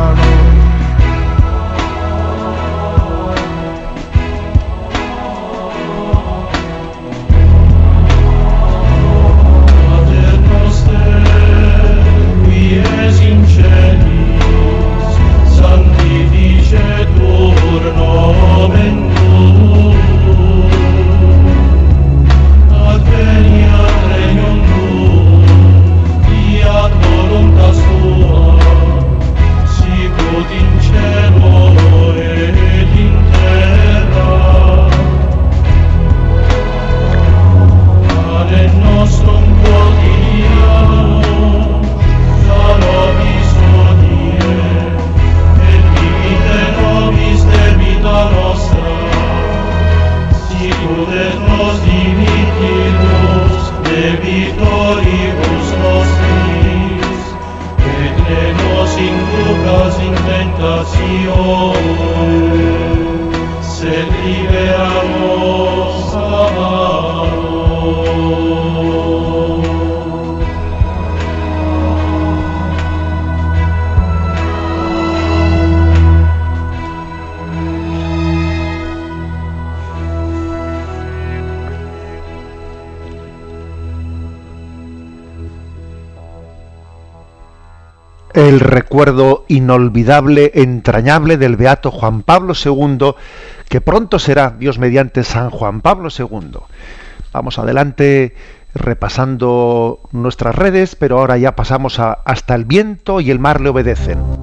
el recuerdo inolvidable, entrañable del beato Juan Pablo II, que pronto será, Dios mediante, San Juan Pablo II. Vamos adelante repasando nuestras redes, pero ahora ya pasamos a hasta el viento y el mar le obedecen.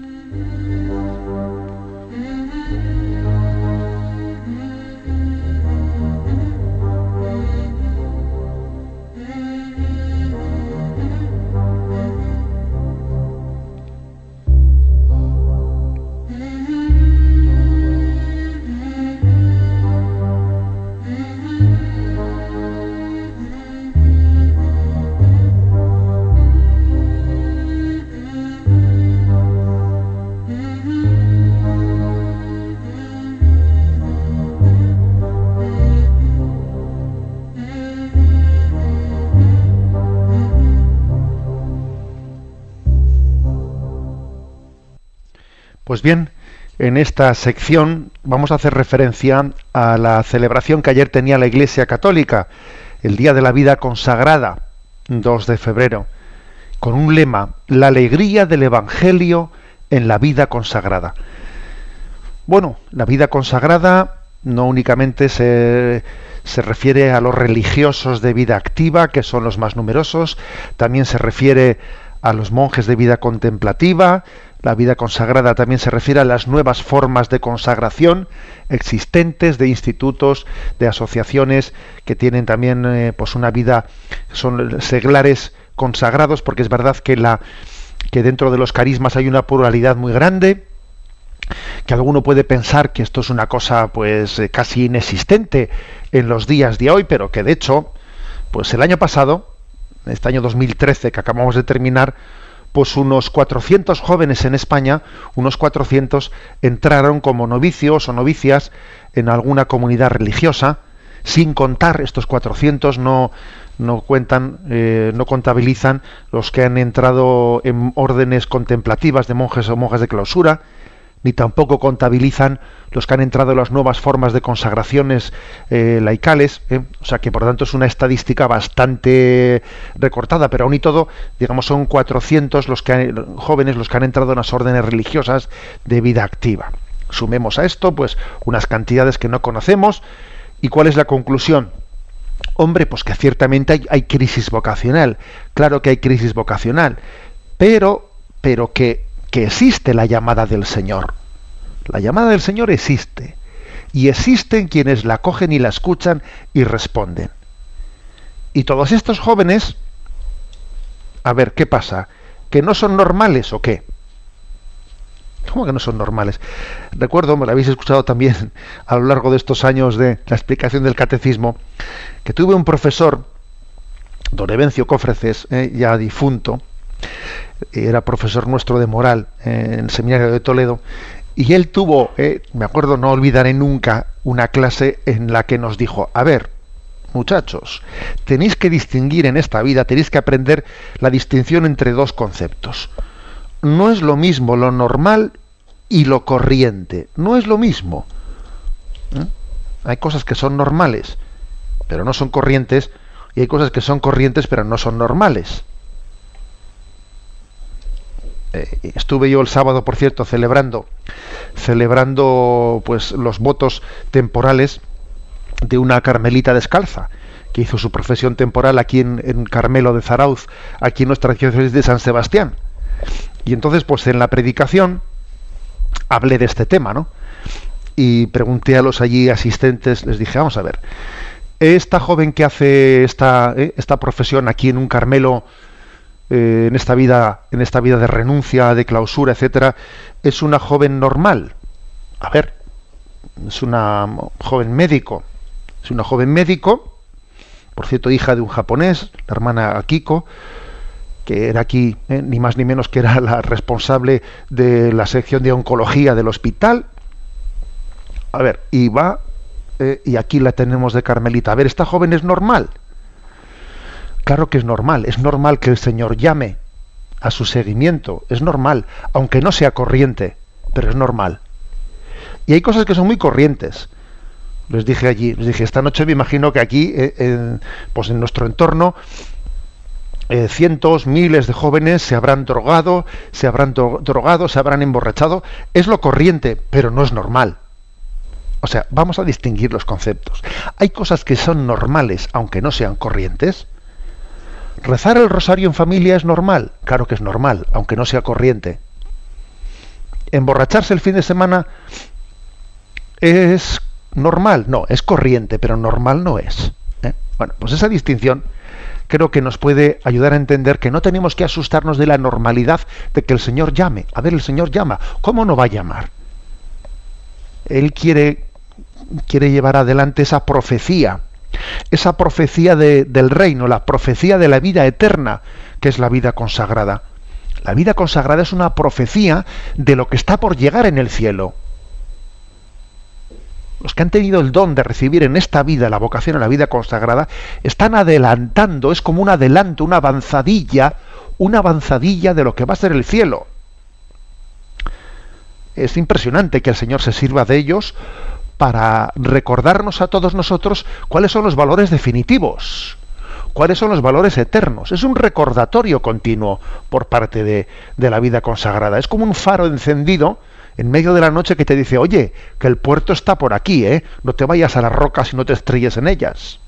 Pues bien, en esta sección vamos a hacer referencia a la celebración que ayer tenía la Iglesia Católica, el Día de la Vida Consagrada, 2 de febrero, con un lema, la alegría del Evangelio en la vida consagrada. Bueno, la vida consagrada no únicamente se, se, refiere a los religiosos de vida activa, que son los más numerosos, también se refiere a los monjes de vida contemplativa, la vida consagrada también se refiere a las nuevas formas de consagración existentes de institutos, de asociaciones que tienen también eh, pues una vida, son seglares consagrados, porque es verdad que, la, que dentro de los carismas hay una pluralidad muy grande, que alguno puede pensar que esto es una cosa pues eh, casi inexistente en los días de hoy, pero que de hecho, pues el año pasado, este año 2013 que acabamos de terminar, pues unos 400 jóvenes en España, unos 400 entraron como novicios o novicias en alguna comunidad religiosa, sin contar estos 400 no no cuentan, eh, no contabilizan los que han entrado en órdenes contemplativas de monjes o monjas de clausura, ni tampoco contabilizan los que han entrado en las nuevas formas de consagraciones eh, laicales, ¿eh? o sea que por tanto es una estadística bastante recortada, pero aún y todo, digamos, son 400 los que jóvenes los que han entrado en las órdenes religiosas de vida activa. Sumemos a esto, pues, unas cantidades que no conocemos, ¿y cuál es la conclusión? Hombre, pues que ciertamente hay, hay crisis vocacional, claro que hay crisis vocacional, pero, pero que que existe la llamada del Señor. La llamada del Señor existe. Y existen quienes la cogen y la escuchan y responden. Y todos estos jóvenes, a ver, ¿qué pasa? ¿Que no son normales o qué? ¿Cómo que no son normales? Recuerdo, me lo habéis escuchado también a lo largo de estos años de la explicación del catecismo, que tuve un profesor, don Evencio Cofreces, eh, ya difunto, era profesor nuestro de moral en el seminario de Toledo, y él tuvo, eh, me acuerdo, no olvidaré nunca, una clase en la que nos dijo, a ver, muchachos, tenéis que distinguir en esta vida, tenéis que aprender la distinción entre dos conceptos. No es lo mismo lo normal y lo corriente, no es lo mismo. ¿Eh? Hay cosas que son normales, pero no son corrientes, y hay cosas que son corrientes, pero no son normales. Eh, estuve yo el sábado, por cierto, celebrando, celebrando pues los votos temporales de una carmelita descalza que hizo su profesión temporal aquí en, Carmelo de Zarauz, aquí en nuestra diócesis de San Sebastián. Y entonces, pues en la predicación hablé de este tema, ¿no? Y pregunté a los allí asistentes, les dije, vamos a ver, esta joven que hace esta, eh, esta profesión aquí en un Carmelo eh, en esta vida, en esta vida de renuncia, de clausura, etcétera, es una joven normal. A ver, es una joven médico, es una joven médico, por cierto, hija de un japonés, la hermana Akiko, que era aquí eh, ni más ni menos que era la responsable de la sección de oncología del hospital. A ver, y va, eh, y aquí la tenemos de Carmelita. A ver, ¿esta joven es normal? Claro que es normal, es normal que el Señor llame a su seguimiento, es normal, aunque no sea corriente, pero es normal. Y hay cosas que son muy corrientes. Les dije allí, les dije, esta noche me imagino que aquí, eh, pues en nuestro entorno, eh, cientos, miles de jóvenes se habrán drogado, se habrán drogado, se habrán emborrachado. Es lo corriente, pero no es normal. O sea, vamos a distinguir los conceptos. Hay cosas que son normales, aunque no sean corrientes, ¿Rezar el rosario en familia es normal? Claro que es normal, aunque no sea corriente. ¿Emborracharse el fin de semana es normal? No, es corriente, pero normal no es. ¿eh? Bueno, pues esa distinción creo que nos puede ayudar a entender que no tenemos que asustarnos de la normalidad de que el Señor llame. A ver, el Señor llama. ¿Cómo no va a llamar? Él quiere, quiere llevar adelante esa profecía esa profecía del reino, la profecía de la vida eterna, que es la vida consagrada. La vida consagrada es una profecía de lo que está por llegar en el cielo. Los que han tenido el don de recibir en esta vida la vocación a la vida consagrada están adelantando, es como un adelanto, una avanzadilla, una avanzadilla de lo que va a ser el cielo. es impresionante que el Señor se sirva de ellos para recordarnos a todos nosotros cuáles son los valores definitivos, cuáles son los valores eternos. Es un recordatorio continuo por parte de, de la vida consagrada. Es como un faro encendido en medio de la noche que te dice, oye, que el puerto está por aquí, ¿eh? no te vayas a las rocas y no te estrelles en ellas.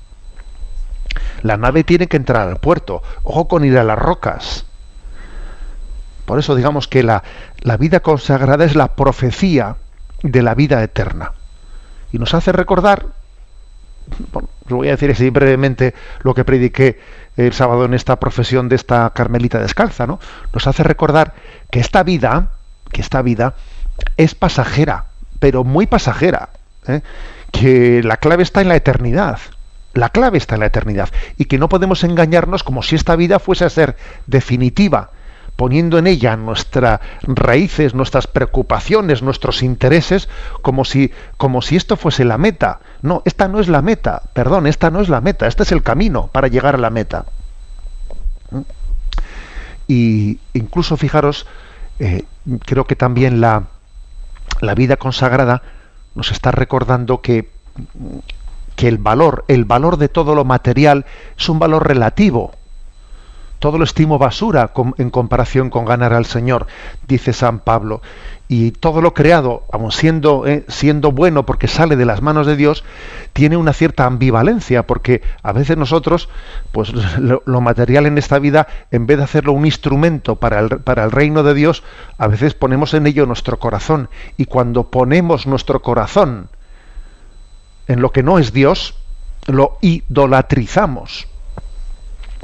La nave tiene que entrar al puerto, ojo con ir a las rocas. Por eso digamos que la, la vida consagrada es la profecía de la vida eterna. Y nos hace recordar, os voy a decir así brevemente lo que prediqué el sábado en esta profesión de esta Carmelita descalza, ¿no? Nos hace recordar que esta vida, que esta vida es pasajera, pero muy pasajera, ¿eh? que la clave está en la eternidad. La clave está en la eternidad y que no podemos engañarnos como si esta vida fuese a ser definitiva, poniendo en ella nuestras raíces, nuestras preocupaciones, nuestros intereses, como si, como si esto fuese la meta. No, esta no es la meta, perdón, esta no es la meta, este es el camino para llegar a la meta. Y incluso fijaros, eh, creo que también la, la vida consagrada nos está recordando que, que el valor, el valor de todo lo material es un valor relativo. Todo lo estimo basura en comparación con ganar al Señor, dice San Pablo y todo lo creado, aun siendo, eh, siendo bueno porque sale de las manos de Dios, tiene una cierta ambivalencia, porque a veces nosotros, pues <laughs> lo, material en esta vida, en vez de hacerlo un instrumento para el, para el reino de Dios, a veces ponemos en ello nuestro corazón. Y cuando ponemos nuestro corazón en lo que no es Dios, lo idolatrizamos.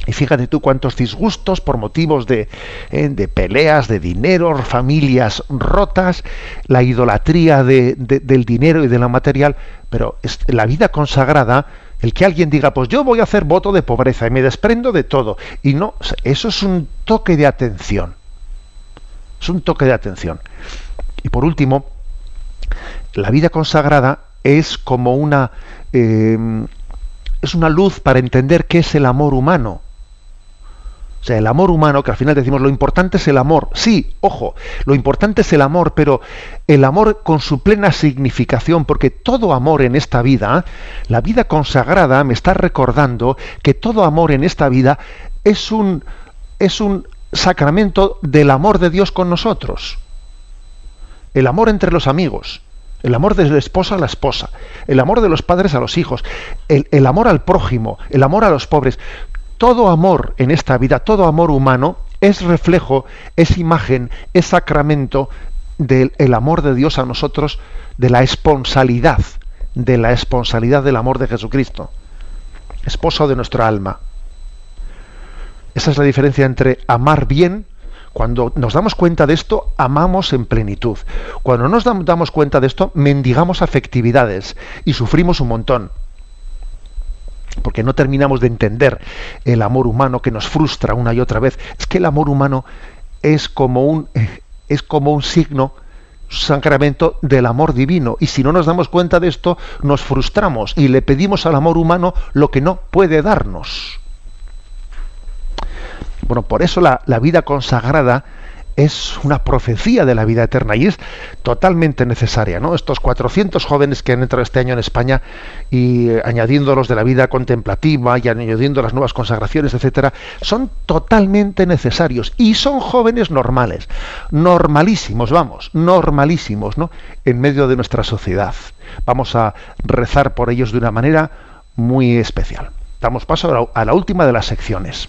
Y fíjate tú cuántos disgustos por motivos de, eh, de peleas, de dinero, familias rotas, la idolatría de, del dinero y de la material, pero la vida consagrada, el que alguien diga, pues yo voy a hacer voto de pobreza y me desprendo de todo, y no, eso es un toque de atención. Es un toque de atención. Y por último, la vida consagrada es como una eh, es una luz para entender qué es el amor humano o sea, el amor humano, que al final decimos, lo importante es el amor. Sí, ojo, lo importante es el amor, pero el amor con su plena significación, porque todo amor en esta vida, la vida consagrada me está recordando que todo amor en esta vida es un, es un sacramento del amor de Dios con nosotros. El amor entre los amigos, el amor de la esposa a la esposa, el amor de los padres a los hijos, el, el, amor al prójimo, el amor a los pobres todo amor en esta vida, todo amor humano, es reflejo, es imagen, es sacramento del amor de Dios a nosotros, de la esponsalidad, de la esponsalidad del amor de Jesucristo, esposo de nuestra alma. Esa es la diferencia entre amar bien, cuando nos damos cuenta de esto, amamos en plenitud. Cuando no nos damos cuenta de esto, mendigamos afectividades y sufrimos un montón porque no terminamos de entender el amor humano que nos frustra una y otra vez. Es que el amor humano es como un, <laughs> es como un signo, sacramento del amor divino. Y si no nos damos cuenta de esto, nos frustramos y le pedimos al amor humano lo que no puede darnos. Bueno, por eso la, la vida consagrada es una profecía de la vida eterna y es totalmente necesaria. ¿no? Estos 400 jóvenes que han entrado este año en España y eh, añadiendo los de la vida contemplativa y añadiendo las nuevas consagraciones, etcétera, son totalmente necesarios y son jóvenes normales, normalísimos, vamos, normalísimos, ¿no? En medio de nuestra sociedad. Vamos a rezar por ellos de una manera muy especial. Damos paso a la última de las secciones.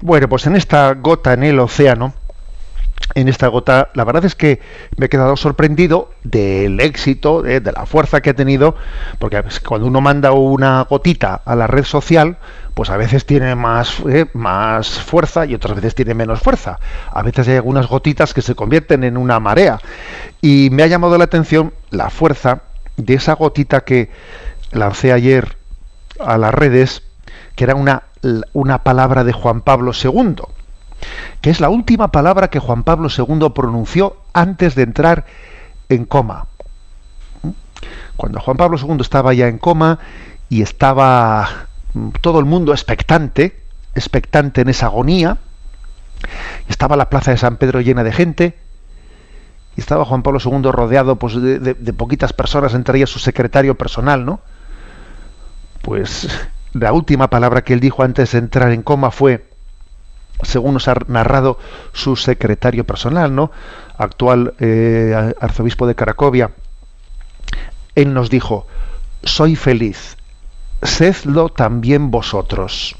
Bueno, pues en esta gota en el océano en esta gota, la verdad es que me he quedado sorprendido del éxito, de, la fuerza que ha tenido, porque cuando uno manda una gotita a la red social, pues a veces tiene más, eh, más fuerza y otras veces tiene menos fuerza. A veces hay algunas gotitas que se convierten en una marea. Y me ha llamado la atención la fuerza de esa gotita que lancé ayer a las redes, que era una, una palabra de Juan Pablo II que es la última palabra que Juan Pablo II pronunció antes de entrar en coma. Cuando Juan Pablo II estaba ya en coma y estaba todo el mundo expectante, expectante en esa agonía, estaba la plaza de San Pedro llena de gente, y estaba Juan Pablo II rodeado pues, de, de poquitas personas, entre ellas su secretario personal, ¿no? Pues la última palabra que él dijo antes de entrar en coma fue, según nos ha narrado su secretario personal, ¿no? actual eh, arzobispo de Cracovia, él nos dijo, soy feliz, sedlo también vosotros.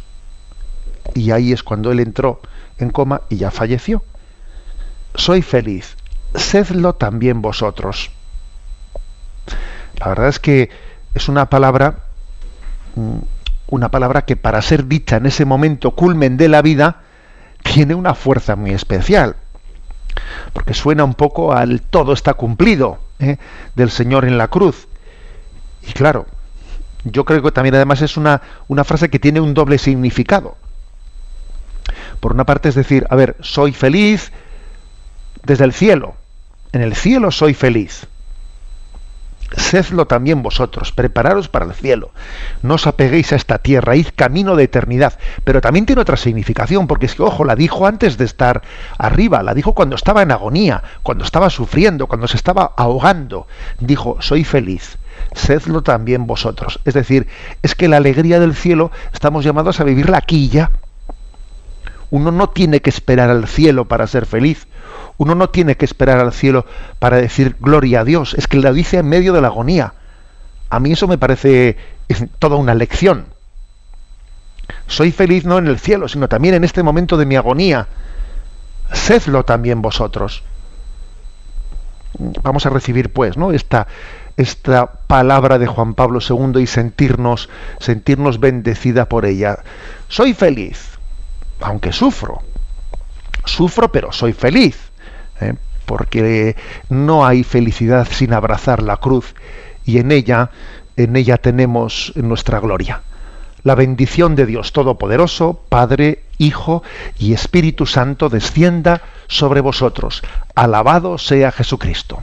Y ahí es cuando él entró en coma y ya falleció. Soy feliz, sedlo también vosotros. La verdad es que es una palabra, mm, una palabra que para ser dicha en ese momento culmen de la vida, tiene una fuerza muy especial, porque suena un poco al todo está cumplido ¿eh? del Señor en la cruz. Y claro, yo creo que también además es una, una frase que tiene un doble significado. Por una parte es decir, a ver, soy feliz desde el cielo. En el cielo soy feliz sedlo también vosotros, prepararos para el cielo, no os apeguéis a esta tierra, id camino de eternidad. Pero también tiene otra significación, porque es que, ojo, la dijo antes de estar arriba, la dijo cuando estaba en agonía, cuando estaba sufriendo, cuando se estaba ahogando. Dijo, soy feliz, sedlo también vosotros. Es decir, es que la alegría del cielo estamos llamados a vivirla aquí ya. Uno no tiene que esperar al cielo para ser feliz. Uno no tiene que esperar al cielo para decir gloria a Dios, es que la dice en medio de la agonía. A mí eso me parece toda una lección. Soy feliz no en el cielo, sino también en este momento de mi agonía. Sedlo también vosotros. Vamos a recibir pues, ¿no? Esta, esta palabra de Juan Pablo II y sentirnos, sentirnos bendecida por ella. Soy feliz, aunque sufro. Sufro, pero soy feliz. ¿Eh? porque no hay felicidad sin abrazar la cruz y en ella, en ella tenemos nuestra gloria. La bendición de Dios Todopoderoso, Padre, Hijo y Espíritu Santo descienda sobre vosotros. Alabado sea Jesucristo.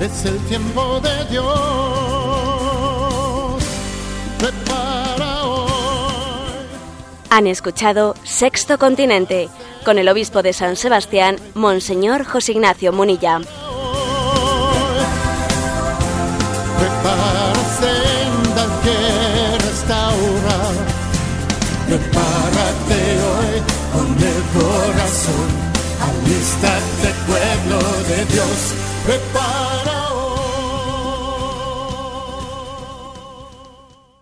es el tiempo de Dios. Prepara hoy. Han escuchado Sexto Continente con el obispo de San Sebastián, Monseñor José Ignacio Munilla. Prepara senda que restaurar. Prepárate hoy con el corazón. Alístate, pueblo de Dios. Prepara